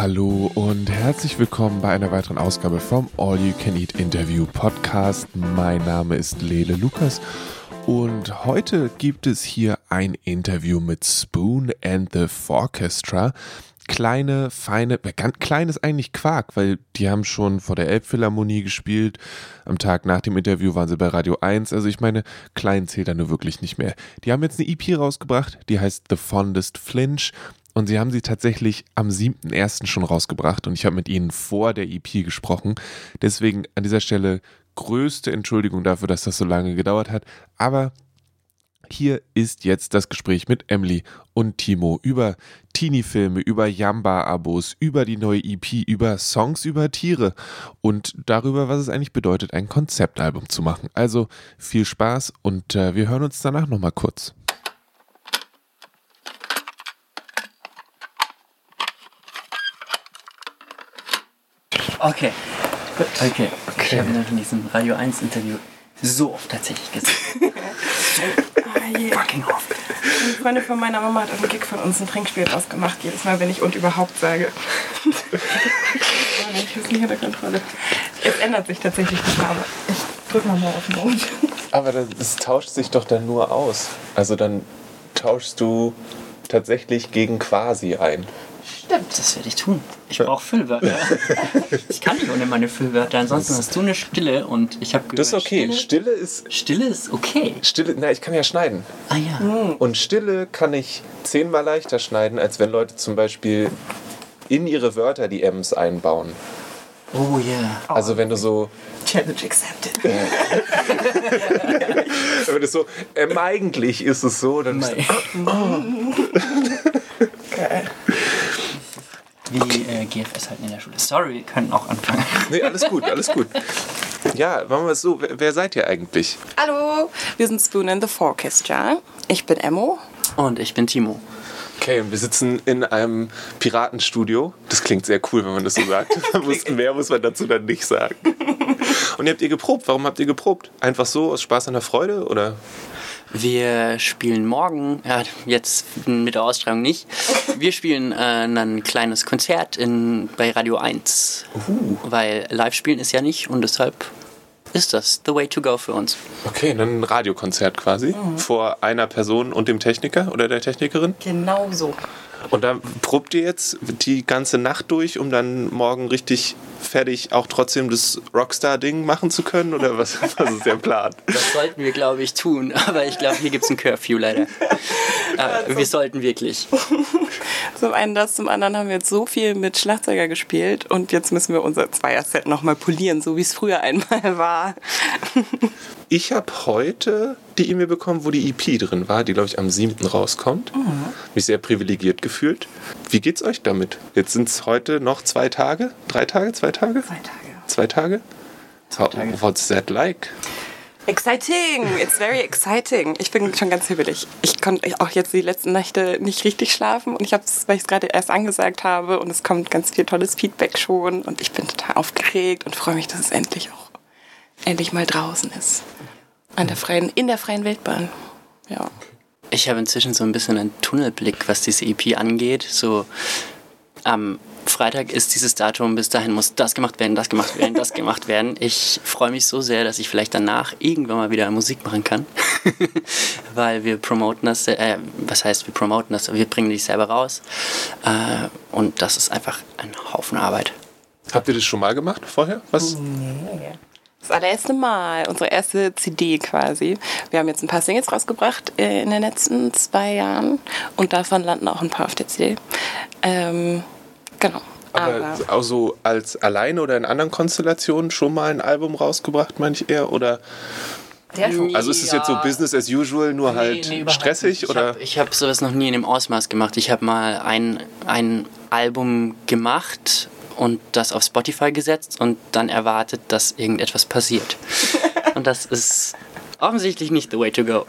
Hallo und herzlich willkommen bei einer weiteren Ausgabe vom All You Can Eat Interview Podcast. Mein Name ist Lele Lukas und heute gibt es hier ein Interview mit Spoon and the Orchestra. Kleine, feine, ganz klein ist eigentlich Quark, weil die haben schon vor der Elbphilharmonie gespielt. Am Tag nach dem Interview waren sie bei Radio 1. Also ich meine, klein zählt da nur wirklich nicht mehr. Die haben jetzt eine EP rausgebracht, die heißt The Fondest Flinch und sie haben sie tatsächlich am 7.1. schon rausgebracht und ich habe mit ihnen vor der EP gesprochen. Deswegen an dieser Stelle größte Entschuldigung dafür, dass das so lange gedauert hat. Aber hier ist jetzt das Gespräch mit Emily und Timo über Teenie-Filme, über Yamba-Abos, über die neue EP, über Songs über Tiere und darüber, was es eigentlich bedeutet, ein Konzeptalbum zu machen. Also viel Spaß und äh, wir hören uns danach nochmal kurz. Okay. Gut. Okay. okay. Ich habe noch in diesem Radio 1 Interview so oft tatsächlich gesehen. ah, yeah. fucking oft. Eine Freundin von meiner Mama hat auf dem Gig von uns ein Trinkspiel ausgemacht, jedes Mal, wenn ich und überhaupt sage. ich habe es nicht unter Kontrolle. Es ändert sich tatsächlich die Farbe. Ich drück mal mal auf den Mund. Aber das, das tauscht sich doch dann nur aus. Also dann tauschst du tatsächlich gegen quasi ein. Stimmt, das werde ich tun. Ich brauche Füllwörter. ich kann nicht ohne meine Füllwörter. Ansonsten hast du eine Stille und ich habe Das ist okay. Stille, Stille, ist. Stille ist okay. Stille, na, ich kann ja schneiden. Ah ja. Und Stille kann ich zehnmal leichter schneiden, als wenn Leute zum Beispiel in ihre Wörter die M's einbauen. Oh yeah. Also wenn du so. Challenge accepted. wenn du so, ähm, eigentlich ist es so, dann. Ist, oh. Geil wie okay. äh, GFS halt in der Schule. Sorry, wir können auch anfangen. Nee, alles gut, alles gut. Ja, machen wir es so. Wer, wer, seid ihr eigentlich? Hallo, wir sind Spoon and the Orchestra. Ich bin Emmo. Und ich bin Timo. Okay, und wir sitzen in einem Piratenstudio. Das klingt sehr cool, wenn man das so sagt. mehr muss man dazu dann nicht sagen. Und ihr habt ihr geprobt. Warum habt ihr geprobt? Einfach so aus Spaß an der Freude oder? Wir spielen morgen, ja, jetzt mit der Ausstrahlung nicht, wir spielen äh, ein kleines Konzert in, bei Radio 1. Uh. Weil live spielen ist ja nicht und deshalb ist das the way to go für uns. Okay, dann ein Radiokonzert quasi mhm. vor einer Person und dem Techniker oder der Technikerin? Genau so. Und dann probt ihr jetzt die ganze Nacht durch, um dann morgen richtig fertig auch trotzdem das Rockstar-Ding machen zu können? Oder was, was ist der Plan? Das sollten wir, glaube ich, tun. Aber ich glaube, hier gibt es ein Curfew leider. Aber wir sollten wirklich. Zum einen das, zum anderen haben wir jetzt so viel mit Schlagzeuger gespielt und jetzt müssen wir unser Zweier-Set nochmal polieren, so wie es früher einmal war. Ich habe heute die E-Mail bekommen, wo die EP drin war, die, glaube ich, am 7. rauskommt. Mhm. Mich sehr privilegiert gefühlt. Wie geht's euch damit? Jetzt sind es heute noch zwei Tage? Drei Tage? Zwei Tage? Zwei Tage. Zwei Tage? Zwei Tage. What's that like? Exciting! It's very exciting. Ich bin schon ganz hibbelig. Ich konnte auch jetzt die letzten Nächte nicht richtig schlafen und ich habe es, weil ich es gerade erst angesagt habe und es kommt ganz viel tolles Feedback schon und ich bin total aufgeregt und freue mich, dass es endlich auch endlich mal draußen ist. An der freien, in der freien Wildbahn. Ja. Ich habe inzwischen so ein bisschen einen Tunnelblick, was diese EP angeht. So am Freitag ist dieses Datum, bis dahin muss das gemacht werden, das gemacht werden, das gemacht werden. Ich freue mich so sehr, dass ich vielleicht danach irgendwann mal wieder Musik machen kann. Weil wir promoten das, äh, was heißt wir promoten das? Wir bringen dich selber raus. Äh, und das ist einfach ein Haufen Arbeit. Habt ihr das schon mal gemacht vorher? Was? Nee. Das allererste Mal, unsere erste CD quasi. Wir haben jetzt ein paar Singles rausgebracht äh, in den letzten zwei Jahren und davon landen auch ein paar auf der CD. Ähm, genau. Aber, Aber also als alleine oder in anderen Konstellationen schon mal ein Album rausgebracht, meine ich eher? Oder also ist es jetzt so Business as usual, nur nee, halt nee, stressig? Ich oder? habe hab sowas noch nie in dem Ausmaß gemacht. Ich habe mal ein, ein Album gemacht und das auf Spotify gesetzt und dann erwartet, dass irgendetwas passiert. und das ist offensichtlich nicht the way to go.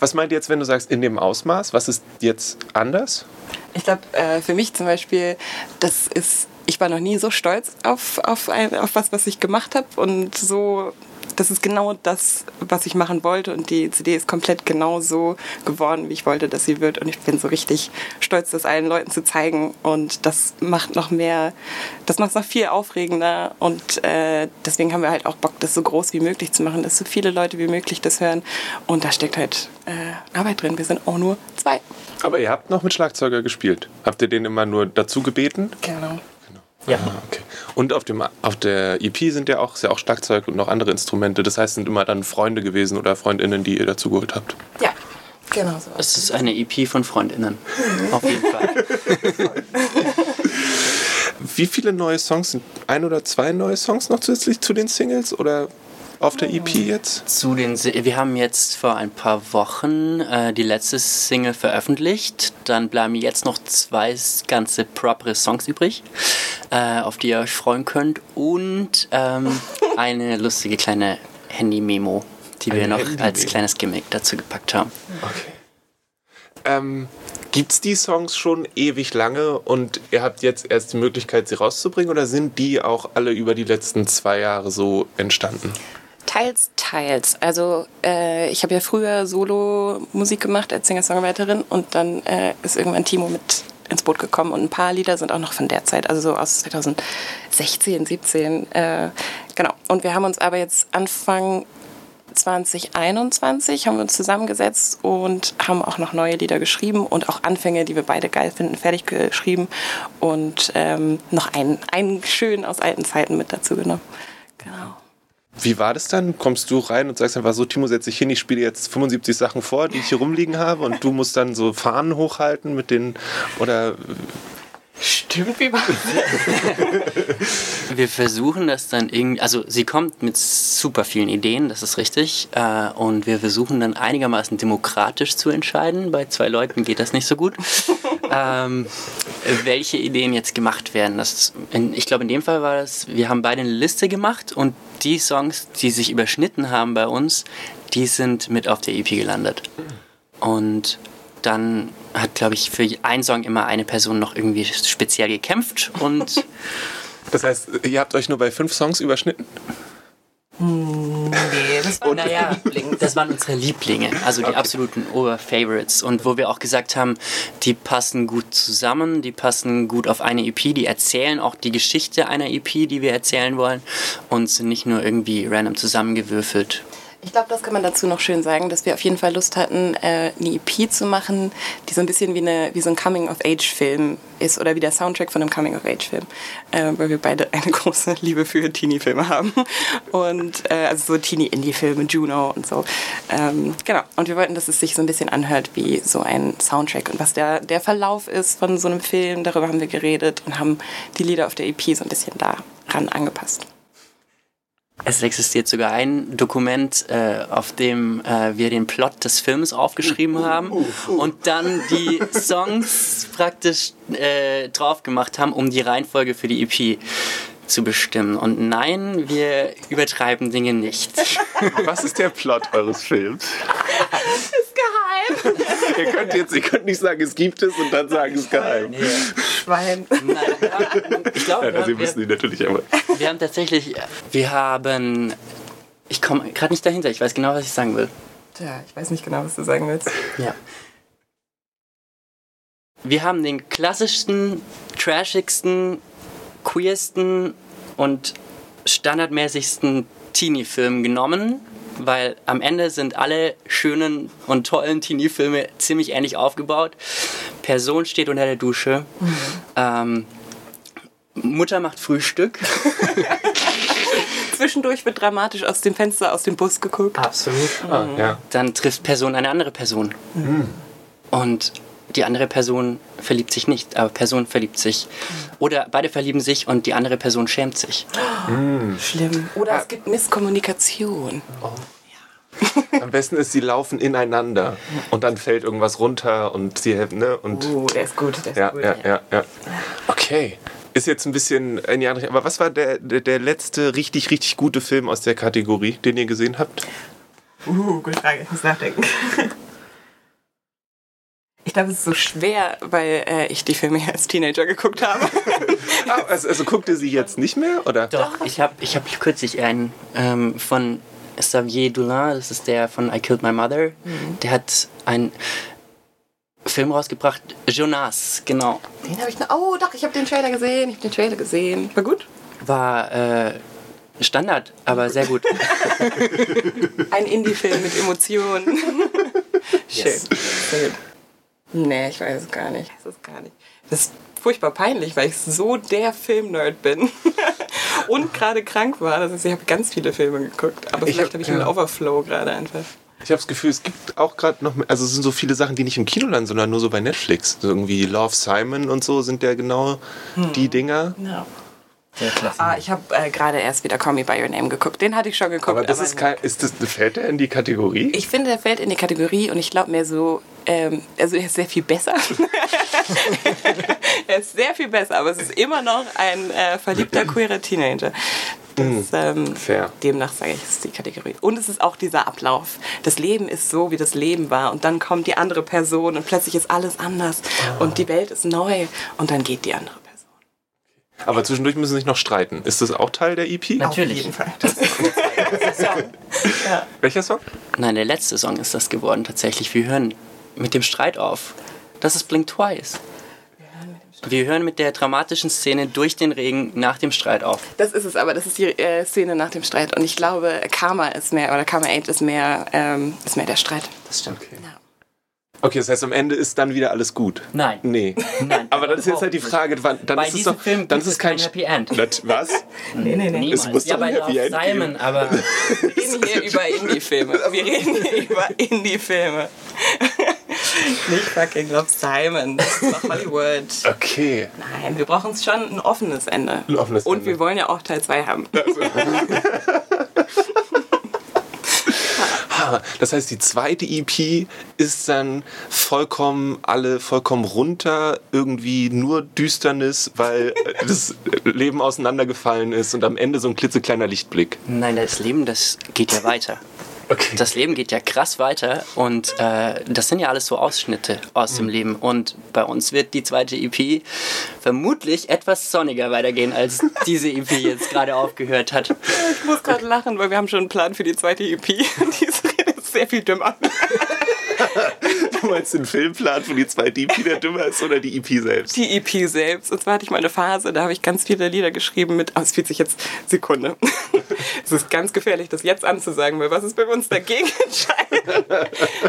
was meint ihr jetzt, wenn du sagst, in dem Ausmaß? Was ist jetzt anders? Ich glaube, äh, für mich zum Beispiel, das ist, ich war noch nie so stolz auf, auf, ein, auf was, was ich gemacht habe und so das ist genau das, was ich machen wollte. Und die CD ist komplett genau so geworden, wie ich wollte, dass sie wird. Und ich bin so richtig stolz, das allen Leuten zu zeigen. Und das macht noch mehr, das macht es noch viel aufregender. Und äh, deswegen haben wir halt auch Bock, das so groß wie möglich zu machen, dass so viele Leute wie möglich das hören. Und da steckt halt äh, Arbeit drin. Wir sind auch nur zwei. Aber ihr habt noch mit Schlagzeuger gespielt. Habt ihr den immer nur dazu gebeten? Genau. Ja. Ah, okay. Und auf, dem, auf der EP sind ja auch, ist ja auch Schlagzeug und noch andere Instrumente. Das heißt, sind immer dann Freunde gewesen oder Freundinnen, die ihr dazu geholt habt. Ja, genau so. Es ist eine EP von Freundinnen. Auf jeden Fall. Wie viele neue Songs sind ein oder zwei neue Songs noch zusätzlich zu den Singles oder auf der EP jetzt? Zu den, wir haben jetzt vor ein paar Wochen äh, die letzte Single veröffentlicht. Dann bleiben jetzt noch zwei ganze propere Songs übrig, äh, auf die ihr euch freuen könnt. Und ähm, eine lustige kleine Handy-Memo, die wir Eine noch als kleines Gimmick dazu gepackt haben. Okay. Ähm, gibt's die Songs schon ewig lange und ihr habt jetzt erst die Möglichkeit, sie rauszubringen oder sind die auch alle über die letzten zwei Jahre so entstanden? Teils, teils. Also äh, ich habe ja früher Solo-Musik gemacht als Singer-Songwriterin und dann äh, ist irgendwann Timo mit ins Boot gekommen und ein paar Lieder sind auch noch von der Zeit, also so aus 2016, 17. Äh, genau. Und wir haben uns aber jetzt Anfang 2021 haben wir uns zusammengesetzt und haben auch noch neue Lieder geschrieben und auch Anfänge, die wir beide geil finden, fertig geschrieben und ähm, noch einen, einen schön aus alten Zeiten mit dazu genommen. Genau. Wie war das dann? Kommst du rein und sagst einfach so, Timo, setz dich hin, ich spiele jetzt 75 Sachen vor, die ich hier rumliegen habe und du musst dann so Fahnen hochhalten mit den, oder Stimmt, wie war Wir versuchen das dann irgendwie, also sie kommt mit super vielen Ideen, das ist richtig. Äh, und wir versuchen dann einigermaßen demokratisch zu entscheiden. Bei zwei Leuten geht das nicht so gut. ähm, welche Ideen jetzt gemacht werden. Das, in, ich glaube, in dem Fall war das, wir haben beide eine Liste gemacht und die Songs, die sich überschnitten haben bei uns, die sind mit auf der EP gelandet. Und dann hat, glaube ich, für einen Song immer eine Person noch irgendwie speziell gekämpft und das heißt, ihr habt euch nur bei fünf Songs überschnitten? Nee, das war Naja, das waren unsere Lieblinge, also die absoluten Oberfavorites. Und wo wir auch gesagt haben, die passen gut zusammen, die passen gut auf eine EP, die erzählen auch die Geschichte einer EP, die wir erzählen wollen und sind nicht nur irgendwie random zusammengewürfelt. Ich glaube, das kann man dazu noch schön sagen, dass wir auf jeden Fall Lust hatten, äh, eine EP zu machen, die so ein bisschen wie, eine, wie so ein Coming-of-Age-Film ist oder wie der Soundtrack von einem Coming-of-Age-Film, äh, weil wir beide eine große Liebe für Teenie-Filme haben. Und äh, also so Teenie-Indie-Filme, Juno und so. Ähm, genau. Und wir wollten, dass es sich so ein bisschen anhört wie so ein Soundtrack. Und was der, der Verlauf ist von so einem Film, darüber haben wir geredet und haben die Lieder auf der EP so ein bisschen daran angepasst. Es existiert sogar ein Dokument, äh, auf dem äh, wir den Plot des Films aufgeschrieben haben und dann die Songs praktisch äh, drauf gemacht haben, um die Reihenfolge für die EP zu bestimmen. Und nein, wir übertreiben Dinge nicht. Was ist der Plot eures Films? Ist geheim! ihr könnt jetzt, ihr könnt nicht sagen, es gibt es und dann sagen, es ist geheim. Schwein. Nein, ich glaube, Ja, also wir, ihr müssen die natürlich aber. wir haben tatsächlich, wir haben, ich komme gerade nicht dahinter, ich weiß genau, was ich sagen will. Tja, ich weiß nicht genau, was du sagen willst. Ja. Wir haben den klassischsten, trashigsten, queersten und standardmäßigsten Teenie-Film genommen, weil am Ende sind alle schönen und tollen Teenie-Filme ziemlich ähnlich aufgebaut. Person steht unter der Dusche. Ähm, Mutter macht Frühstück. Zwischendurch wird dramatisch aus dem Fenster aus dem Bus geguckt. Absolut. Ah, ja. Dann trifft Person eine andere Person. Und die andere Person verliebt sich nicht, aber Person verliebt sich. Oder beide verlieben sich und die andere Person schämt sich. Schlimm. Oder es gibt Misskommunikation. Am besten ist, sie laufen ineinander und dann fällt irgendwas runter und sie ne und Oh, der ist gut, der ist ja, gut. ja, ja, ja. Okay. Ist jetzt ein bisschen in die andere. Aber was war der, der, der letzte richtig, richtig gute Film aus der Kategorie, den ihr gesehen habt? Uh, gute Frage, ich muss nachdenken. Ich glaube, es ist so schwer, weil äh, ich die Filme als Teenager geguckt habe. Ah, also, also guckt ihr sie jetzt nicht mehr? Oder? Doch, ich habe ich hab kürzlich einen ähm, von Xavier Doulin, das ist der von I Killed My Mother. Der hat einen Film rausgebracht, Jonas, genau. Den habe ich noch. Oh, doch, ich habe den Trailer gesehen. Ich habe den Trailer gesehen. War gut? War äh, Standard, aber sehr gut. Ein Indie-Film mit Emotionen. Schön. Yes. Nee, ich weiß es gar nicht. Ich weiß es gar nicht. Das ist furchtbar peinlich, weil ich so der Film-Nerd bin. Und gerade krank war. Das heißt, ich habe ganz viele Filme geguckt. Aber Ich vielleicht hab- habe ich einen ja. Overflow gerade einfach. Ich habe das Gefühl, es gibt auch gerade noch, mehr- also es sind so viele Sachen, die nicht im Kino landen, sondern nur so bei Netflix. So irgendwie Love Simon und so sind ja genau die Dinger. Ja. Ah, ich habe äh, gerade erst wieder Call Me By Your Name geguckt. Den hatte ich schon geguckt. Aber das ist kein, ist das, fällt der in die Kategorie? Ich finde, er fällt in die Kategorie und ich glaube mir so, ähm, also er ist sehr viel besser. er ist sehr viel besser, aber es ist immer noch ein äh, verliebter queerer Teenager. Das, ähm, Fair. Demnach sage ich, ist die Kategorie. Und es ist auch dieser Ablauf. Das Leben ist so, wie das Leben war. Und dann kommt die andere Person und plötzlich ist alles anders. Und die Welt ist neu. Und dann geht die andere Person. Aber zwischendurch müssen sie sich noch streiten. Ist das auch Teil der EP? Natürlich. Auf jeden Fall. Welcher Song? Nein, der letzte Song ist das geworden tatsächlich. Wir hören mit dem Streit auf. Das ist Blink Twice. Wir hören mit der dramatischen Szene durch den Regen nach dem Streit auf. Das ist es aber, das ist die äh, Szene nach dem Streit. Und ich glaube, Karma ist mehr, oder Karma 8 ist mehr, ähm, ist mehr der Streit. Das stimmt. Okay, das heißt, am Ende ist dann wieder alles gut. Nein. Nee. Nein. Aber dann ist jetzt halt die Frage, wann, dann Bei ist es doch, Film dann ist es es kein kein Happy End. Was? Nee, nee, nee. Niemals. muss ja, doch bei ein Happy Love End Simon, geben. aber Wir reden hier über Indie-Filme. Wir reden hier über Indie-Filme. Nicht fucking Love Simon. Das ist doch Hollywood. Okay. Nein, wir brauchen schon ein offenes Ende. Ein offenes Und Ende. wir wollen ja auch Teil 2 haben. Ah, Das heißt, die zweite EP ist dann vollkommen alle vollkommen runter, irgendwie nur Düsternis, weil äh, das Leben auseinandergefallen ist und am Ende so ein klitzekleiner Lichtblick. nein, das Leben, das geht ja weiter. Okay. Das Leben geht ja krass weiter und äh, das sind ja alles so Ausschnitte aus dem Leben. Und bei uns wird die zweite EP vermutlich etwas sonniger weitergehen, als diese EP jetzt gerade aufgehört hat. Ich muss gerade lachen, weil wir haben schon einen Plan für die zweite EP. Rede ist sehr viel dümmer. Du meinst den Filmplan für die zweite EP, der dümmer ist, oder die EP selbst? Die EP selbst. Und zwar hatte ich mal eine Phase, da habe ich ganz viele Lieder geschrieben mit, oh, es fühlt sich jetzt, Sekunde. Es ist ganz gefährlich, das jetzt anzusagen, weil was ist bei uns dagegen entscheidend?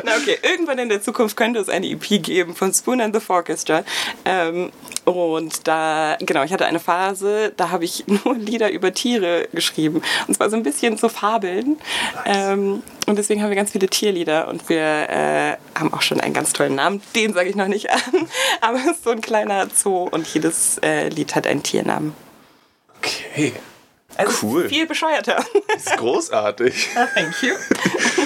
Na okay, irgendwann in der Zukunft könnte es eine EP geben von Spoon and the Orchestra. Ähm, und da, genau, ich hatte eine Phase, da habe ich nur Lieder über Tiere geschrieben. Und zwar so ein bisschen so Fabeln. Ähm, und deswegen haben wir ganz viele Tierlieder und wir äh, haben auch schon einen ganz tollen Namen. Den sage ich noch nicht an, aber es ist so ein kleiner Zoo und jedes äh, Lied hat einen Tiernamen. Okay. Also Cool. Viel bescheuerter. Das ist großartig. Thank you.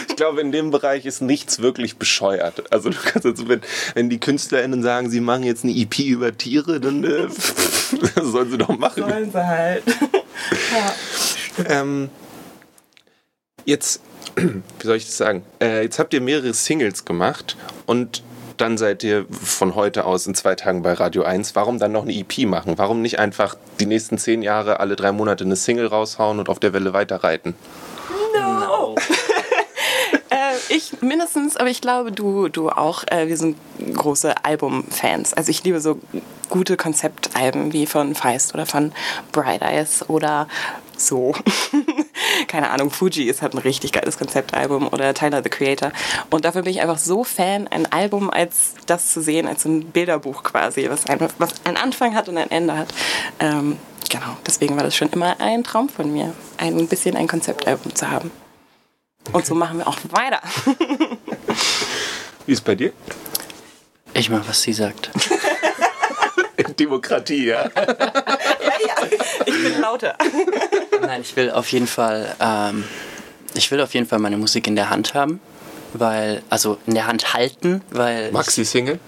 Ich glaube, in dem Bereich ist nichts wirklich bescheuert. Also du kannst jetzt, wenn, wenn die KünstlerInnen sagen, sie machen jetzt eine EP über Tiere, dann äh, das sollen sie doch machen. Sollen sie halt. Ähm, jetzt, wie soll ich das sagen? Äh, jetzt habt ihr mehrere Singles gemacht und dann seid ihr von heute aus in zwei Tagen bei Radio 1. Warum dann noch eine EP machen? Warum nicht einfach die nächsten zehn Jahre alle drei Monate eine Single raushauen und auf der Welle weiterreiten? No. Äh, ich mindestens, aber ich glaube, du, du auch. Äh, wir sind große Albumfans. Also ich liebe so gute Konzeptalben wie von Feist oder von Bright Eyes oder so. Keine Ahnung, Fuji ist halt ein richtig geiles Konzeptalbum oder Tyler the Creator. Und dafür bin ich einfach so Fan, ein Album als das zu sehen, als so ein Bilderbuch quasi, was, ein, was einen Anfang hat und ein Ende hat. Ähm, genau, deswegen war das schon immer ein Traum von mir, ein bisschen ein Konzeptalbum zu haben. Und so machen wir auch weiter. Wie ist bei dir? Ich mach, was sie sagt. Demokratie, ja. Ja, ja. Ich bin lauter. Nein, ich will auf jeden Fall, ähm, ich will auf jeden Fall meine Musik in der Hand haben, weil, also in der Hand halten, weil, Maxi-Single?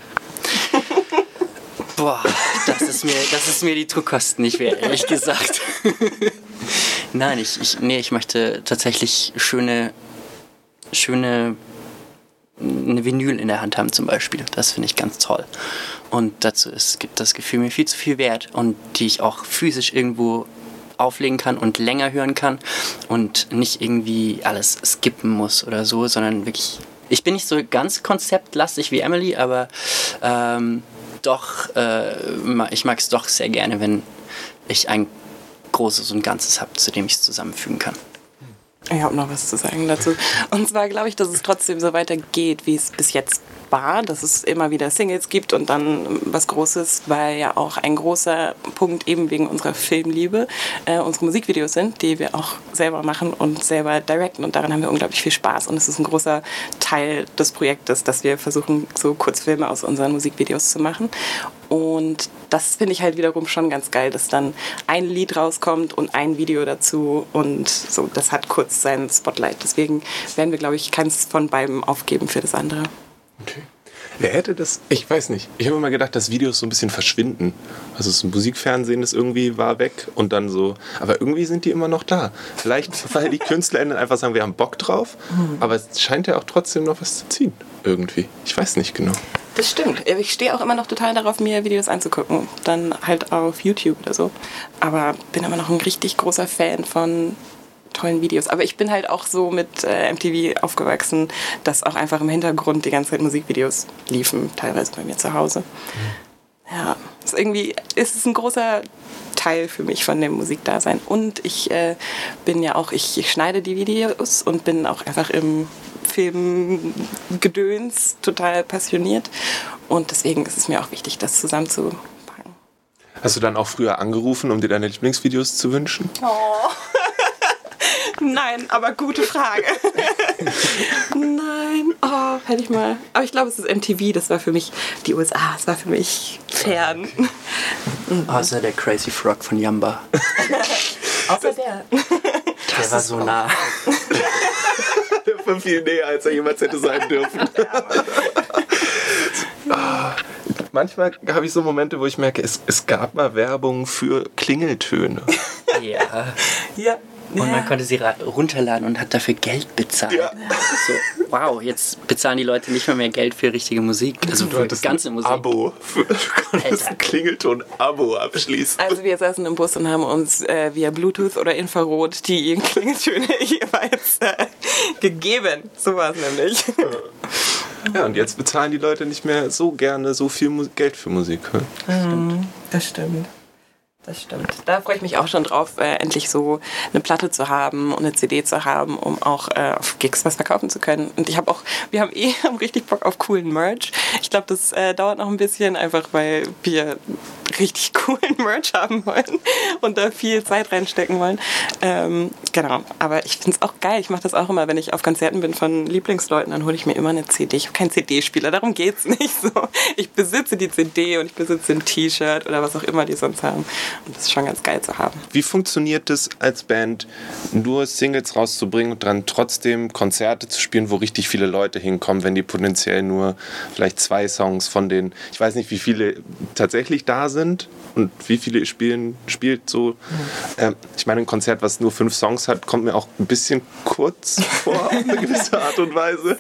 boah, das ist mir, das ist mir die Druckkosten nicht wert, ehrlich gesagt. Nein, ich, ich, nee, ich möchte tatsächlich schöne, schöne, eine Vinyl in der Hand haben zum Beispiel. Das finde ich ganz toll. Und dazu ist, gibt das Gefühl mir viel zu viel wert und die ich auch physisch irgendwo auflegen kann und länger hören kann und nicht irgendwie alles skippen muss oder so, sondern wirklich. Ich bin nicht so ganz konzeptlastig wie Emily, aber ähm, doch, äh, ich mag es doch sehr gerne, wenn ich ein Großes und Ganzes habe, zu dem ich es zusammenfügen kann. Ich habe noch was zu sagen dazu. Und zwar glaube ich, dass es trotzdem so weitergeht, wie es bis jetzt war, dass es immer wieder Singles gibt und dann was Großes, weil ja auch ein großer Punkt eben wegen unserer Filmliebe äh, unsere Musikvideos sind, die wir auch selber machen und selber directen und daran haben wir unglaublich viel Spaß und es ist ein großer Teil des Projektes, dass wir versuchen, so Kurzfilme aus unseren Musikvideos zu machen und das finde ich halt wiederum schon ganz geil, dass dann ein Lied rauskommt und ein Video dazu und so, das hat kurz seinen Spotlight. Deswegen werden wir, glaube ich, keins von beiden aufgeben für das andere. Okay. Wer hätte das? Ich weiß nicht. Ich habe immer gedacht, dass Videos so ein bisschen verschwinden. Also das Musikfernsehen ist irgendwie war weg und dann so. Aber irgendwie sind die immer noch da. Vielleicht, weil die KünstlerInnen einfach sagen, wir haben Bock drauf. Mhm. Aber es scheint ja auch trotzdem noch was zu ziehen. Irgendwie. Ich weiß nicht genau. Das stimmt. Ich stehe auch immer noch total darauf, mir Videos anzugucken. Dann halt auf YouTube oder so. Aber bin immer noch ein richtig großer Fan von tollen Videos. Aber ich bin halt auch so mit äh, MTV aufgewachsen, dass auch einfach im Hintergrund die ganze Zeit Musikvideos liefen, teilweise bei mir zu Hause. Mhm. Ja, ist irgendwie ist es ein großer Teil für mich von dem Musikdasein. Und ich äh, bin ja auch, ich, ich schneide die Videos und bin auch einfach im Filmgedöns total passioniert. Und deswegen ist es mir auch wichtig, das zusammenzupacken. Hast du dann auch früher angerufen, um dir deine Lieblingsvideos zu wünschen? Oh. Nein, aber gute Frage. Nein, oh, hätte ich mal. Aber ich glaube, es ist MTV, das war für mich die USA, das war für mich fern. Außer der Crazy Frog von Yamba. Außer der. Der war so nah. der war viel näher, als er jemals hätte sein dürfen. Ah, manchmal habe ich so Momente, wo ich merke, es, es gab mal Werbung für Klingeltöne. Ja. Ja. Und man konnte sie runterladen und hat dafür Geld bezahlt. Ja. So, wow, jetzt bezahlen die Leute nicht mehr mehr Geld für richtige Musik. Also du für ganze ein Musik. Abo. Für, du konntest ein Klingelton-Abo abschließen. Also wir saßen im Bus und haben uns äh, via Bluetooth oder Infrarot die Klingeltöne jeweils äh, gegeben. So war es nämlich. Ja, und jetzt bezahlen die Leute nicht mehr so gerne so viel Geld für Musik. Mhm, das stimmt. Das stimmt. Da freue ich mich auch schon drauf, äh, endlich so eine Platte zu haben und eine CD zu haben, um auch äh, auf Gigs was verkaufen zu können. Und ich habe auch, wir haben eh haben richtig Bock auf coolen Merch. Ich glaube, das äh, dauert noch ein bisschen, einfach weil wir richtig coolen Merch haben wollen und da viel Zeit reinstecken wollen. Ähm, genau, aber ich finde es auch geil. Ich mache das auch immer, wenn ich auf Konzerten bin von Lieblingsleuten, dann hole ich mir immer eine CD. Ich habe keinen CD-Spieler, darum geht es nicht so. Ich besitze die CD und ich besitze ein T-Shirt oder was auch immer die sonst haben. Und das ist schon ganz geil zu haben. Wie funktioniert es als Band, nur Singles rauszubringen und dann trotzdem Konzerte zu spielen, wo richtig viele Leute hinkommen, wenn die potenziell nur vielleicht zwei Songs von den, ich weiß nicht, wie viele tatsächlich da sind und wie viele spielen, spielt so. Ähm, ich meine, ein Konzert, was nur fünf Songs hat, kommt mir auch ein bisschen kurz vor, auf eine gewisse Art und Weise.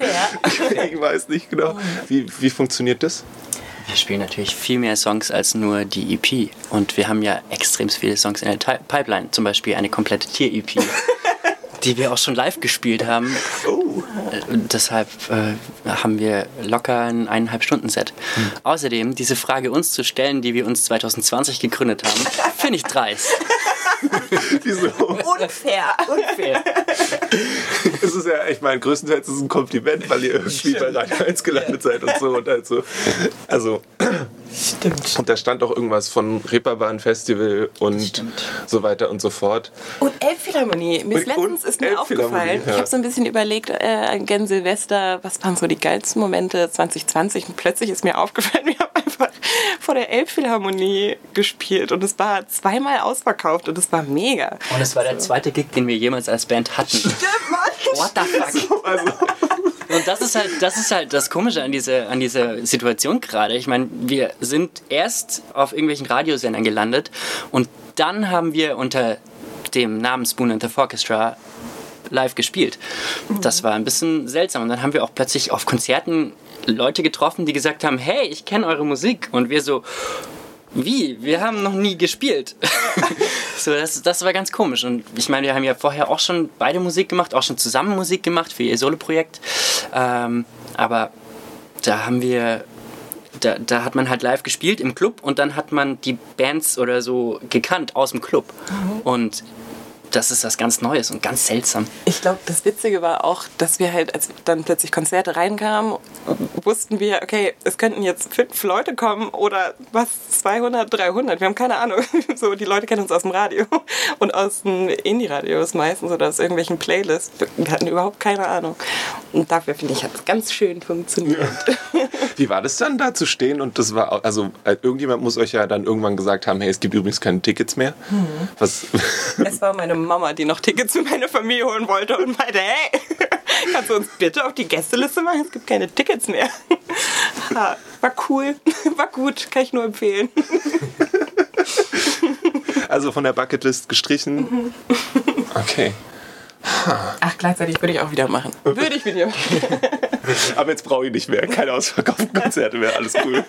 Ich, ich weiß nicht genau. Wie, wie funktioniert das? Wir spielen natürlich viel mehr Songs als nur die EP. Und wir haben ja extrem viele Songs in der Pipeline. Zum Beispiel eine komplette Tier-EP. die wir auch schon live gespielt haben. Oh. Deshalb äh, haben wir locker ein eineinhalb Stunden Set. Hm. Außerdem diese Frage uns zu stellen, die wir uns 2020 gegründet haben, finde ich dreist. Wieso? Unfair. Unfair. es ist ja, ich meine, größtenteils ist es ein Kompliment, weil ihr irgendwie bei Radio 1 gelandet seid und so. Und halt so. Also, Stimmt. Und da stand auch irgendwas von Reeperbahn Festival und so weiter und so fort. Und Elbphilharmonie. Mir ist letztens ist mir aufgefallen, ja. ich habe so ein bisschen überlegt, äh, gen Silvester, was waren so die geilsten Momente 2020 und plötzlich ist mir aufgefallen, wir haben vor der Elbphilharmonie gespielt und es war zweimal ausverkauft und es war mega. Und es war der zweite Gig, den wir jemals als Band hatten. Stimmt, Mann. What the fuck? Also, und das ist halt, das ist halt das Komische an dieser, an dieser Situation gerade. Ich meine, wir sind erst auf irgendwelchen Radiosendern gelandet und dann haben wir unter dem Namen Spoon and the Orchestra live gespielt. Das war ein bisschen seltsam. Und dann haben wir auch plötzlich auf Konzerten Leute getroffen, die gesagt haben, hey, ich kenne eure Musik. Und wir so, wie? Wir haben noch nie gespielt. so, das, das war ganz komisch. Und ich meine, wir haben ja vorher auch schon beide Musik gemacht, auch schon zusammen Musik gemacht für ihr Solo-Projekt. Ähm, aber da haben wir da, da, hat man halt live gespielt im Club und dann hat man die Bands oder so gekannt aus dem Club. Mhm. Und das ist was ganz Neues und ganz seltsam. Ich glaube, das Witzige war auch, dass wir halt, als dann plötzlich Konzerte reinkamen, wussten wir, okay, es könnten jetzt fünf Leute kommen oder was, 200, 300, wir haben keine Ahnung. So, die Leute kennen uns aus dem Radio und aus den Indie-Radios meistens oder aus irgendwelchen Playlists. Wir hatten überhaupt keine Ahnung. Und dafür, finde ich, hat es ganz schön funktioniert. Ja. Wie war das dann, da zu stehen? Und das war, also, äh, irgendjemand muss euch ja dann irgendwann gesagt haben, hey, es gibt übrigens keine Tickets mehr. Hm. Was? Es war meine Mama, die noch Tickets für meine Familie holen wollte und meinte, hey, kannst du uns bitte auf die Gästeliste machen? Es gibt keine Tickets mehr. War cool, war gut, kann ich nur empfehlen. Also von der Bucketlist gestrichen. Okay. Ach, gleichzeitig würde ich auch wieder machen. Würde ich wieder machen. Aber jetzt brauche ich nicht mehr. Keine ausverkauften Konzerte mehr. Alles cool.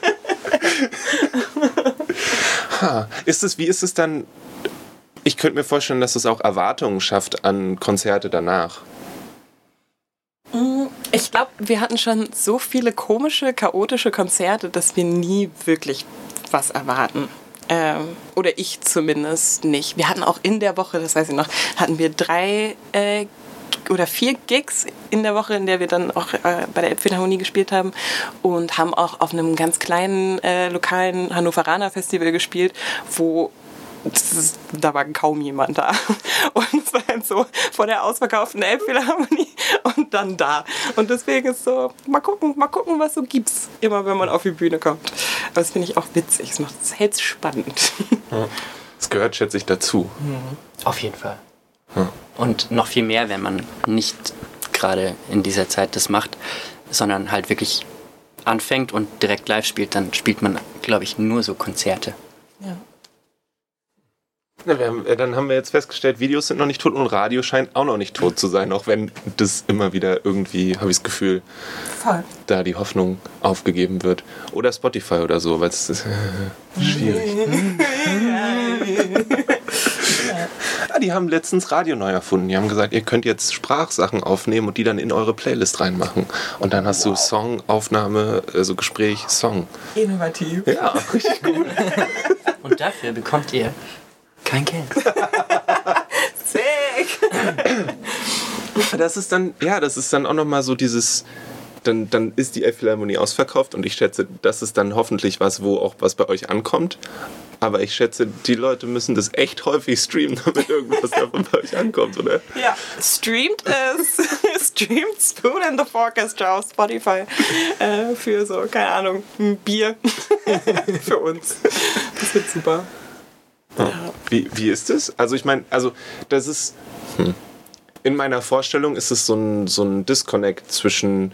Ist es, wie ist es dann ich könnte mir vorstellen, dass es auch Erwartungen schafft an Konzerte danach. Mm, ich glaube, wir hatten schon so viele komische, chaotische Konzerte, dass wir nie wirklich was erwarten. Ähm, oder ich zumindest nicht. Wir hatten auch in der Woche, das weiß ich noch, hatten wir drei äh, oder vier Gigs in der Woche, in der wir dann auch äh, bei der Elbphilharmonie gespielt haben und haben auch auf einem ganz kleinen äh, lokalen Hannoveraner Festival gespielt, wo ist, da war kaum jemand da. Und es war halt so vor der ausverkauften Elbphilharmonie und dann da. Und deswegen ist so, mal gucken, mal gucken, was so gibt's, immer wenn man auf die Bühne kommt. Aber das finde ich auch witzig, es macht es hält spannend. Es gehört, schätze ich, dazu. Mhm. Auf jeden Fall. Und noch viel mehr, wenn man nicht gerade in dieser Zeit das macht, sondern halt wirklich anfängt und direkt live spielt, dann spielt man, glaube ich, nur so Konzerte. Ja. Ja, haben, äh, dann haben wir jetzt festgestellt, Videos sind noch nicht tot und Radio scheint auch noch nicht tot zu sein, auch wenn das immer wieder irgendwie, habe ich das Gefühl, Voll. da die Hoffnung aufgegeben wird. Oder Spotify oder so, weil es ist äh, schwierig. ja, die haben letztens Radio neu erfunden. Die haben gesagt, ihr könnt jetzt Sprachsachen aufnehmen und die dann in eure Playlist reinmachen. Und dann hast wow. du Song, Aufnahme, also Gespräch, Song. Innovativ. Ja, richtig gut. und dafür bekommt ihr kein Geld. Sick! Das ist dann, ja, das ist dann auch nochmal so dieses, dann, dann ist die Elbphilharmonie ausverkauft und ich schätze, das ist dann hoffentlich was, wo auch was bei euch ankommt. Aber ich schätze, die Leute müssen das echt häufig streamen, damit irgendwas davon bei euch ankommt, oder? Ja, streamt es. streamt Spoon and the Orchestra auf Spotify äh, für so, keine Ahnung, ein Bier für uns. Das wird super. Ja. Wie, wie ist es? Also ich meine, also das ist... Hm. In meiner Vorstellung ist es so ein, so ein Disconnect zwischen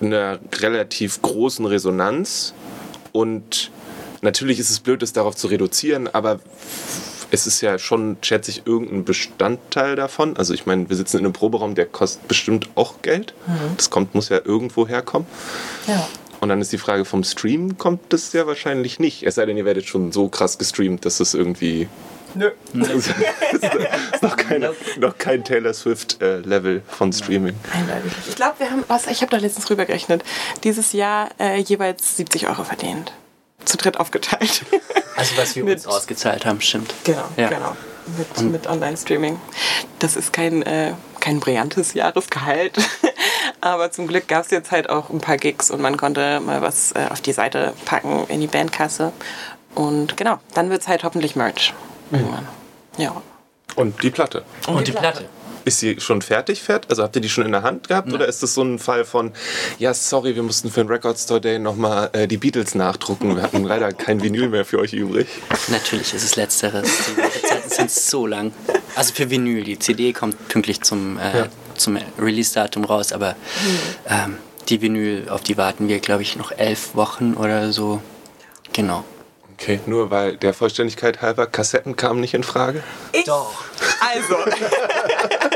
einer relativ großen Resonanz und natürlich ist es blöd, es darauf zu reduzieren, aber es ist ja schon, schätze ich, irgendein Bestandteil davon. Also ich meine, wir sitzen in einem Proberaum, der kostet bestimmt auch Geld. Mhm. Das kommt, muss ja irgendwo herkommen. Ja. Und dann ist die Frage vom Stream, kommt das ja wahrscheinlich nicht. Es sei denn, ihr werdet schon so krass gestreamt, dass es irgendwie. Nö. das ist noch, keine, noch kein Taylor Swift-Level äh, von Streaming. Eindeutig. Ich glaube, wir haben, was, ich habe da letztens rüber gerechnet, dieses Jahr äh, jeweils 70 Euro verdient. Zu dritt aufgeteilt. Also was wir uns ausgezahlt haben, stimmt. Genau, ja. genau. Mit, mit Online-Streaming. Das ist kein, äh, kein brillantes Jahresgehalt. Aber zum Glück gab es jetzt halt auch ein paar Gigs und man konnte mal was äh, auf die Seite packen in die Bandkasse. Und genau, dann wird es halt hoffentlich Merch. Irgendwann. Ja. Und die Platte. Und, und die, Platte. Platte. Ist sie schon fertig, fährt? Also habt ihr die schon in der Hand gehabt? Ja. Oder ist das so ein Fall von, ja, sorry, wir mussten für den Record Store Day nochmal äh, die Beatles nachdrucken. Wir hatten leider kein Vinyl mehr für euch übrig. Natürlich ist es Letzteres. Die Wartezeiten sind so lang. Also für Vinyl. Die CD kommt pünktlich zum, äh, ja. Zum Release-Datum raus, aber ähm, die Vinyl, auf die warten wir, glaube ich, noch elf Wochen oder so. Genau. Okay, nur weil der Vollständigkeit halber Kassetten kamen nicht in Frage? Ich? Doch. Also.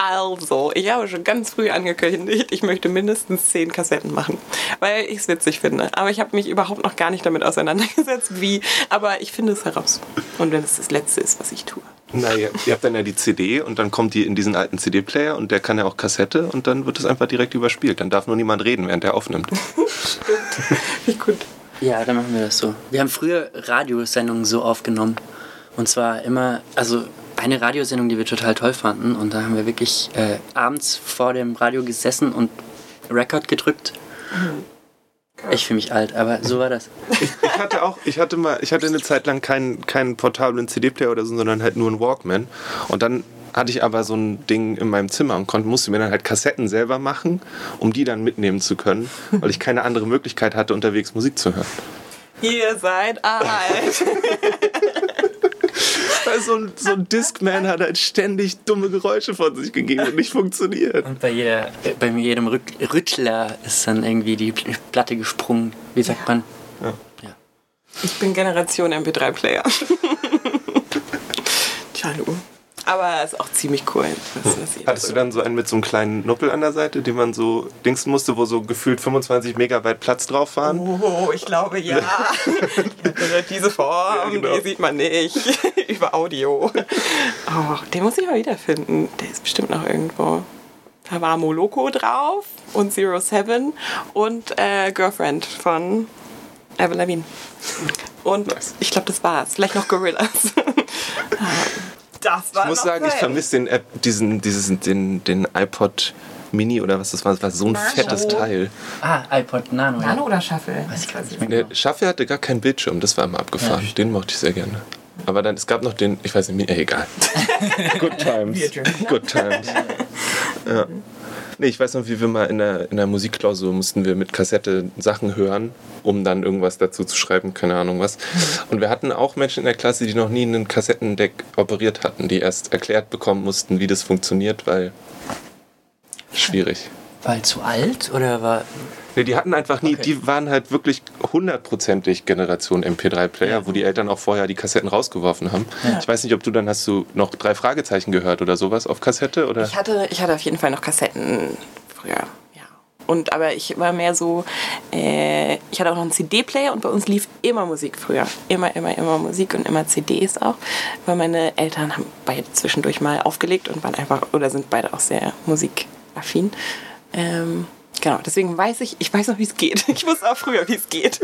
Also, ich habe schon ganz früh angekündigt, ich möchte mindestens zehn Kassetten machen, weil ich es witzig finde. Aber ich habe mich überhaupt noch gar nicht damit auseinandergesetzt, wie. Aber ich finde es heraus. Und wenn es das Letzte ist, was ich tue. Na, ihr, ihr habt dann ja die CD und dann kommt die in diesen alten CD-Player und der kann ja auch Kassette und dann wird es einfach direkt überspielt. Dann darf nur niemand reden, während er aufnimmt. Stimmt. Wie gut. Ja, dann machen wir das so. Wir haben früher Radiosendungen so aufgenommen. Und zwar immer, also eine Radiosendung, die wir total toll fanden. Und da haben wir wirklich äh, abends vor dem Radio gesessen und Record gedrückt. Ich fühle mich alt, aber so war das. Ich, ich hatte auch, ich hatte mal, ich hatte eine Zeit lang keinen, keinen portablen CD-Player oder so, sondern halt nur einen Walkman. Und dann hatte ich aber so ein Ding in meinem Zimmer und konnte, musste mir dann halt Kassetten selber machen, um die dann mitnehmen zu können, weil ich keine andere Möglichkeit hatte, unterwegs Musik zu hören. Ihr seid alt. Weil so ein, so ein Discman hat halt ständig dumme Geräusche von sich gegeben und nicht funktioniert. Und bei, jeder, bei jedem Rück, Rüttler ist dann irgendwie die Platte gesprungen. Wie sagt man? Ja. Ja. Ich bin Generation MP3-Player. Tja, du. Aber es ist auch ziemlich cool. Ihr Hattest du dann so einen mit so einem kleinen Nuppel an der Seite, den man so dingsen musste, wo so gefühlt 25 Megabyte Platz drauf waren? Oh, ich glaube ja. Diese Form, Ja, genau. die sieht man nicht. Über Audio. Oh, den muss ich mal wiederfinden. Der ist bestimmt noch irgendwo. Da war Moloko drauf und Zero Seven und äh, Girlfriend von Avril Lavigne. Und Nice. ich glaube, das war's. Vielleicht noch Gorillas. das war Ich muss sagen, ich Zeit. vermisse den App, diesen, diesen, den, den iPod Mini oder was das war. Das war so ein Nano. fettes Teil. Ah, iPod Nano. Nano Ja. oder Shuffle? Weiß ich gar nicht. Der Schaffe hatte gar keinen Bildschirm, das war immer abgefahren. Ja. Den mochte ich sehr gerne. Aber dann, es gab noch den, ich weiß nicht, äh, egal. Good times. Good times. Ja. Nee, ich weiß noch, wie wir mal in der, in der Musikklausur mussten wir mit Kassette Sachen hören, um dann irgendwas dazu zu schreiben, keine Ahnung was. Und wir hatten auch Menschen in der Klasse, die noch nie einen Kassettendeck operiert hatten, die erst erklärt bekommen mussten, wie das funktioniert, weil schwierig. Weil zu alt oder war. Nee, die hatten einfach nie, Okay. die waren halt wirklich hundertprozentig Generation MP3-Player, Ja. wo die Eltern auch vorher die Kassetten rausgeworfen haben. Ja. Ich weiß nicht, ob du dann hast du noch drei Fragezeichen gehört oder sowas auf Kassette oder? Ich hatte, ich hatte auf jeden Fall noch Kassetten früher, ja. Und aber ich war mehr so, äh, ich hatte auch noch einen CD-Player und bei uns lief immer Musik früher. Immer, immer, immer Musik und immer CDs auch. Weil meine Eltern haben beide zwischendurch mal aufgelegt und waren einfach, oder sind beide auch sehr musikaffin. Ähm, genau, deswegen weiß ich, ich weiß noch, wie es geht. Ich wusste auch früher, wie es geht.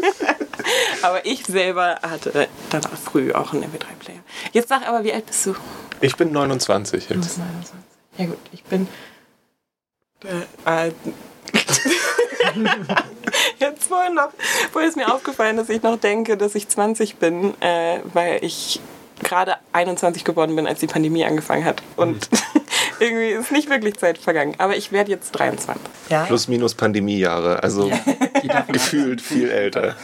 aber ich selber hatte dann auch früh auch einen MP3-Player. Jetzt sag aber, wie alt bist du? Ich bin 29 Du jetzt. bist 29. Ja gut, ich bin äh, äh, jetzt vorhin noch, vorhin ist mir aufgefallen, dass ich noch denke, dass ich 20 bin, äh, weil ich gerade 21 geworden bin, als die Pandemie angefangen hat. Und irgendwie ist nicht wirklich Zeit vergangen. Aber ich werde jetzt 23. Ja. Plus minus Pandemiejahre, also gefühlt viel älter.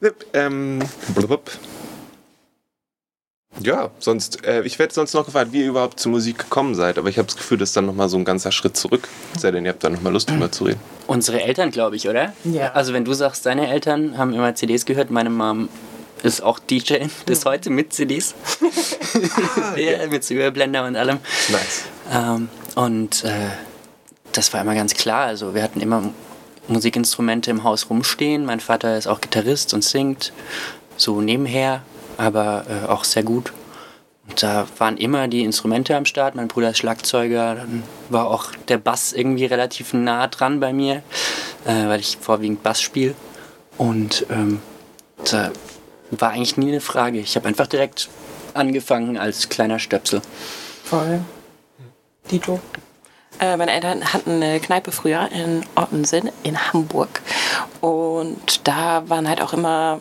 ja. Ähm, blub. Ja, sonst, äh, ich werde sonst noch gefragt, wie ihr überhaupt zur Musik gekommen seid, aber ich habe das Gefühl, das ist dann nochmal so ein ganzer Schritt zurück. Sei denn, ihr habt da nochmal Lust drüber zu reden. Unsere Eltern, glaube ich, oder? Ja. Also wenn du sagst, deine Eltern haben immer CDs gehört, meine Mom ist auch DJ bis heute mit CDs. ja, mit Überblender und allem. Nice. Ähm, und äh, das war immer ganz klar. Also wir hatten immer Musikinstrumente im Haus rumstehen. Mein Vater ist auch Gitarrist und singt so nebenher, aber äh, auch sehr gut. Und da waren immer die Instrumente am Start. Mein Bruder ist Schlagzeuger. Dann war auch der Bass irgendwie relativ nah dran bei mir, äh, weil ich vorwiegend Bass spiele. Und ähm, da war eigentlich nie eine Frage. Ich habe einfach direkt angefangen als kleiner Stöpsel. Voll. Dito. Äh, meine Eltern hatten eine Kneipe früher in Ottensen in Hamburg. Und da waren halt auch immer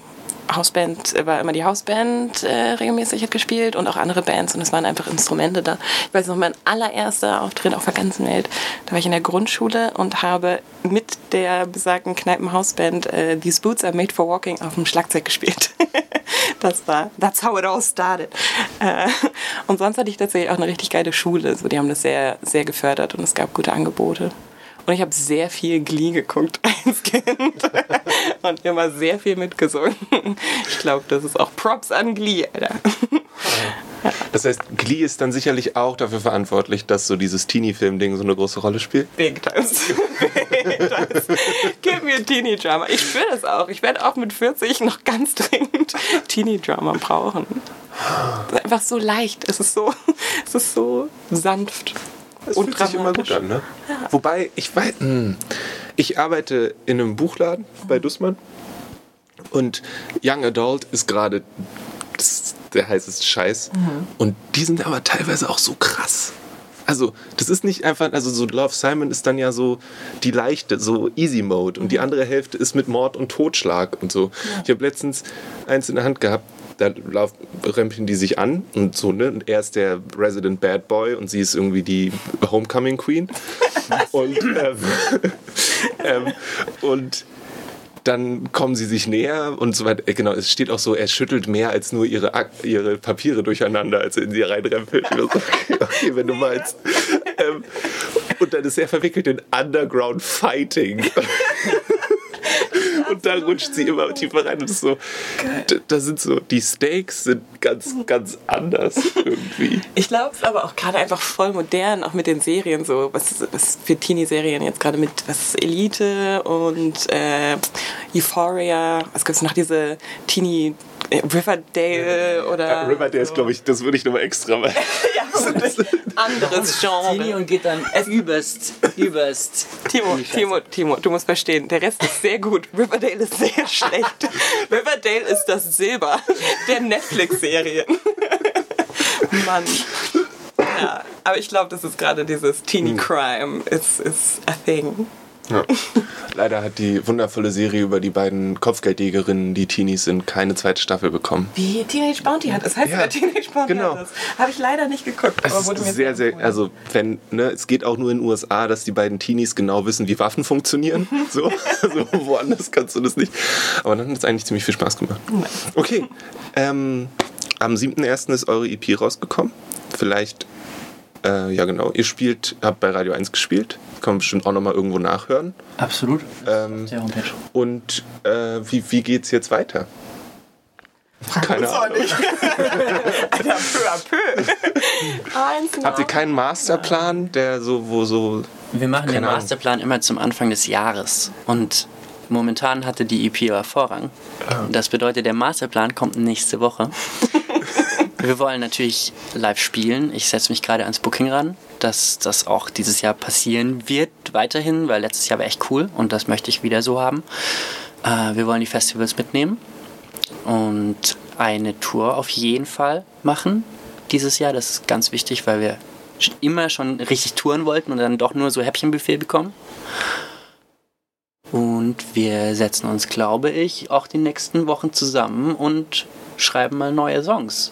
Hausband, äh, war immer die Hausband äh, regelmäßig hat gespielt und auch andere Bands und es waren einfach Instrumente da. Ich weiß noch, mein allererster Auftritt auf der ganzen Welt, da war ich in der Grundschule und habe mit der besagten Kneipen-Hausband äh, These Boots Are Made for Walking auf dem Schlagzeug gespielt. das war, that's how it all started. Äh, und sonst hatte ich tatsächlich auch eine richtig geile Schule. So, die haben das sehr, sehr gefördert und es gab gute Angebote. Und ich habe sehr viel Glee geguckt als Kind und immer sehr viel mitgesungen. Ich glaube, das ist auch Props an Glee, Alter. Das heißt, Glee ist dann sicherlich auch dafür verantwortlich, dass so dieses Teenie-Film-Ding so eine große Rolle spielt. Big times. Big times. Gib mir Teenie-Drama. Ich spüre das auch. Ich werde auch mit 40 noch ganz dringend Teenie-Drama brauchen. Es ist einfach so leicht. Es ist so, es ist so sanft. Das und fühlt sich immer gut an, ne? Wobei, ich weiß, hm, ich arbeite in einem Buchladen bei Dussmann und Young Adult ist gerade der heißeste Scheiß. Und die sind aber teilweise auch so krass. Also, das ist nicht einfach, also so Love Simon ist dann ja so die leichte, so Easy Mode und die andere Hälfte ist mit Mord und Totschlag und so. Ich habe letztens eins in der Hand gehabt, da lauf, rempeln die sich an und so, ne? Und er ist der Resident Bad Boy und sie ist irgendwie die Homecoming Queen. und, ähm, ähm, und dann kommen sie sich näher und so weiter. Äh, Genau, es steht auch so, er schüttelt mehr als nur ihre, Ak ihre Papiere durcheinander, als er in sie reinrempelt. Okay, okay, wenn du meinst. Ähm, und dann ist er verwickelt in Underground Fighting. Und da rutscht sie immer tiefer rein und so, da sind so, die Stakes sind ganz, ganz anders irgendwie. Ich glaube es aber auch gerade einfach voll modern, auch mit den Serien so, was, was für Teenie-Serien jetzt gerade mit was Elite und äh, Euphoria. Was gibt es noch diese Teenie Riverdale oder Ja, Riverdale ist, glaube ich, das würde ich nochmal extra machen. ja, anderes Genre. und geht dann überst, überst. Timo. Timo, Timo, du musst verstehen, der Rest ist sehr gut. Riverdale ist sehr schlecht. Riverdale ist das Silber der Netflix-Serien. Mann. Ja, aber ich glaube, das ist gerade dieses Teenie Crime is, is a thing. Ja. Leider hat die wundervolle Serie über die beiden Kopfgeldjägerinnen, die Teenies sind, keine zweite Staffel bekommen. Wie Teenage Bounty hat. Das heißt Ja, ja, Teenage Bounty genau. hat das. Habe ich leider nicht geguckt. Es ist sehr, sehr, empfohlen. also wenn, ne, es geht auch nur in den USA, dass die beiden Teenies genau wissen, wie Waffen funktionieren. So, also woanders kannst du das nicht. Aber dann hat es eigentlich ziemlich viel Spaß gemacht. Okay, ähm, am 7.1. ist eure EP rausgekommen. Vielleicht, äh, ja genau, ihr spielt, habt bei Radio 1 gespielt. Kann man bestimmt auch nochmal irgendwo nachhören. Absolut. Ähm, Der Homepage. Und äh, wie, wie geht's jetzt weiter? Keine Ahnung. Alter, peu à peu. Eins Habt ihr keinen Masterplan, der so, wo so. Wir machen den Keine Ahnung. Masterplan immer zum Anfang des Jahres. Und momentan hatte die EP aber Vorrang. Das bedeutet, der Masterplan kommt nächste Woche. Wir wollen natürlich live spielen. Ich setze mich gerade ans Booking ran, dass das auch dieses Jahr passieren wird, weiterhin, weil letztes Jahr war echt cool und das möchte ich wieder so haben. Äh, wir wollen die Festivals mitnehmen und eine Tour auf jeden Fall machen dieses Jahr. Das ist ganz wichtig, weil wir immer schon richtig touren wollten und dann doch nur so Häppchenbuffet bekommen. Und wir setzen uns, glaube ich, auch die nächsten Wochen zusammen und schreiben mal neue Songs.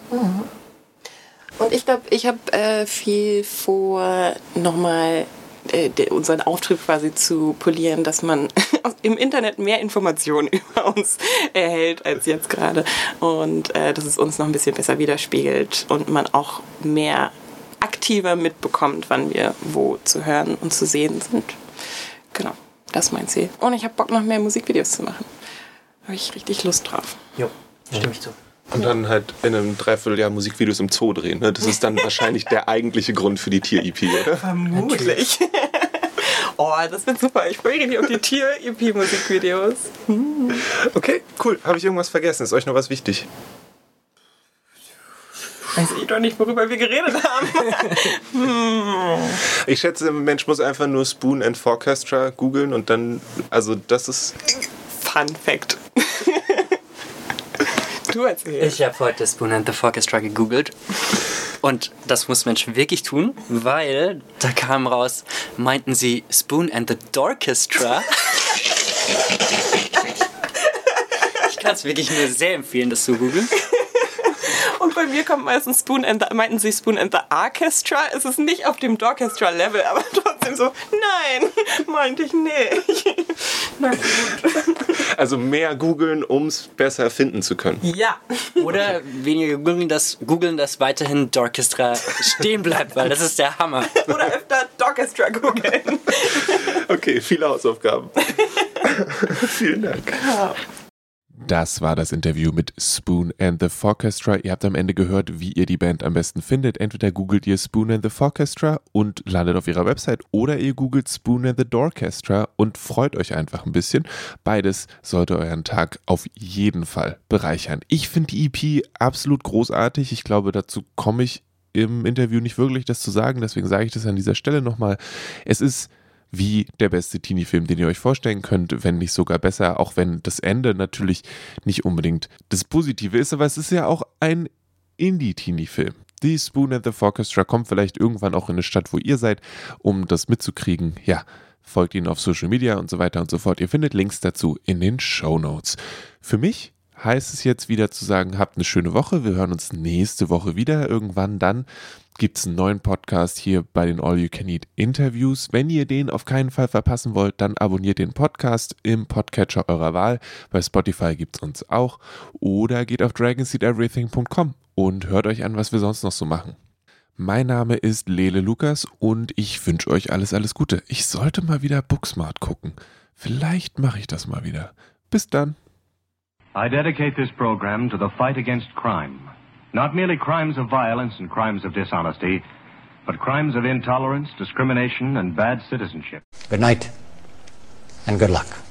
Und ich glaube, ich habe äh, viel vor, nochmal äh, unseren Auftritt quasi zu polieren, dass man im Internet mehr Informationen über uns erhält als jetzt gerade. Und äh, dass es uns noch ein bisschen besser widerspiegelt und man auch mehr aktiver mitbekommt, wann wir wo zu hören und zu sehen sind. Genau, das ist mein Ziel. Und ich habe Bock, noch mehr Musikvideos zu machen. Habe ich richtig Lust drauf. Jo, stimme ich zu. Und dann halt in einem Dreivierteljahr Musikvideos im Zoo drehen. Ne? Das ist dann wahrscheinlich der eigentliche Grund für die Tier-EP, oder? Vermutlich. oh, das wird super. Ich freue mich auf die Tier-EP-Musikvideos. Okay, cool. Habe ich irgendwas vergessen? Ist euch noch was wichtig? Weiß ich doch nicht, worüber wir geredet haben. Ich schätze, ein Mensch muss einfach nur Spoon and Forchestra googeln und dann, also das ist. Fun Fact. Du erzählst. Ich habe heute Spoon and the Orchestra gegoogelt. Und das muss Mensch wirklich tun, weil da kam raus, meinten sie Spoon and the Dorchestra. Ich kann es wirklich nur sehr empfehlen, das zu googeln. Bei mir kommt meistens Spoon and the, meinten sie Spoon and the Orchestra. Es ist nicht auf dem Dorchestra-Level, aber trotzdem so, nein, meinte ich nicht. Na gut. Also mehr googeln, um es besser finden zu können. Ja. Oder weniger googeln, dass, googeln, dass weiterhin Dorchestra stehen bleibt, weil das ist der Hammer. Oder öfter Dorchestra googeln. Okay, viele Hausaufgaben. Vielen Dank. Das war das Interview mit Spoon and the Forchestra. Ihr habt am Ende gehört, wie ihr die Band am besten findet. Entweder googelt ihr Spoon and the Forchestra und landet auf ihrer Website oder ihr googelt Spoon and the Dorchestra und freut euch einfach ein bisschen. Beides sollte euren Tag auf jeden Fall bereichern. Ich finde die EP absolut großartig. Ich glaube, dazu komme ich im Interview nicht wirklich das zu sagen, deswegen sage ich das an dieser Stelle nochmal. Es ist wie der beste Teenie-Film, den ihr euch vorstellen könnt, wenn nicht sogar besser, auch wenn das Ende natürlich nicht unbedingt das Positive ist, aber es ist ja auch ein Indie-Teenie-Film. Die Spoon and the Orchestra kommt vielleicht irgendwann auch in eine Stadt, wo ihr seid, um das mitzukriegen. Ja, folgt ihnen auf Social Media und so weiter und so fort. Ihr findet Links dazu in den Show Notes. Für mich heißt es jetzt wieder zu sagen, habt eine schöne Woche. Wir hören uns nächste Woche wieder. Irgendwann dann gibt es einen neuen Podcast hier bei den All You Can Eat Interviews. Wenn ihr den auf keinen Fall verpassen wollt, dann abonniert den Podcast im Podcatcher eurer Wahl. Bei Spotify gibt es uns auch. Oder geht auf dragonseedeverything.com und hört euch an, was wir sonst noch so machen. Mein Name ist Lele Lukas und ich wünsche euch alles, alles Gute. Ich sollte mal wieder Booksmart gucken. Vielleicht mache ich das mal wieder. Bis dann. I dedicate this program to the fight against crime. Not merely crimes of violence and crimes of dishonesty, but crimes of intolerance, discrimination, and bad citizenship. Good night, and good luck.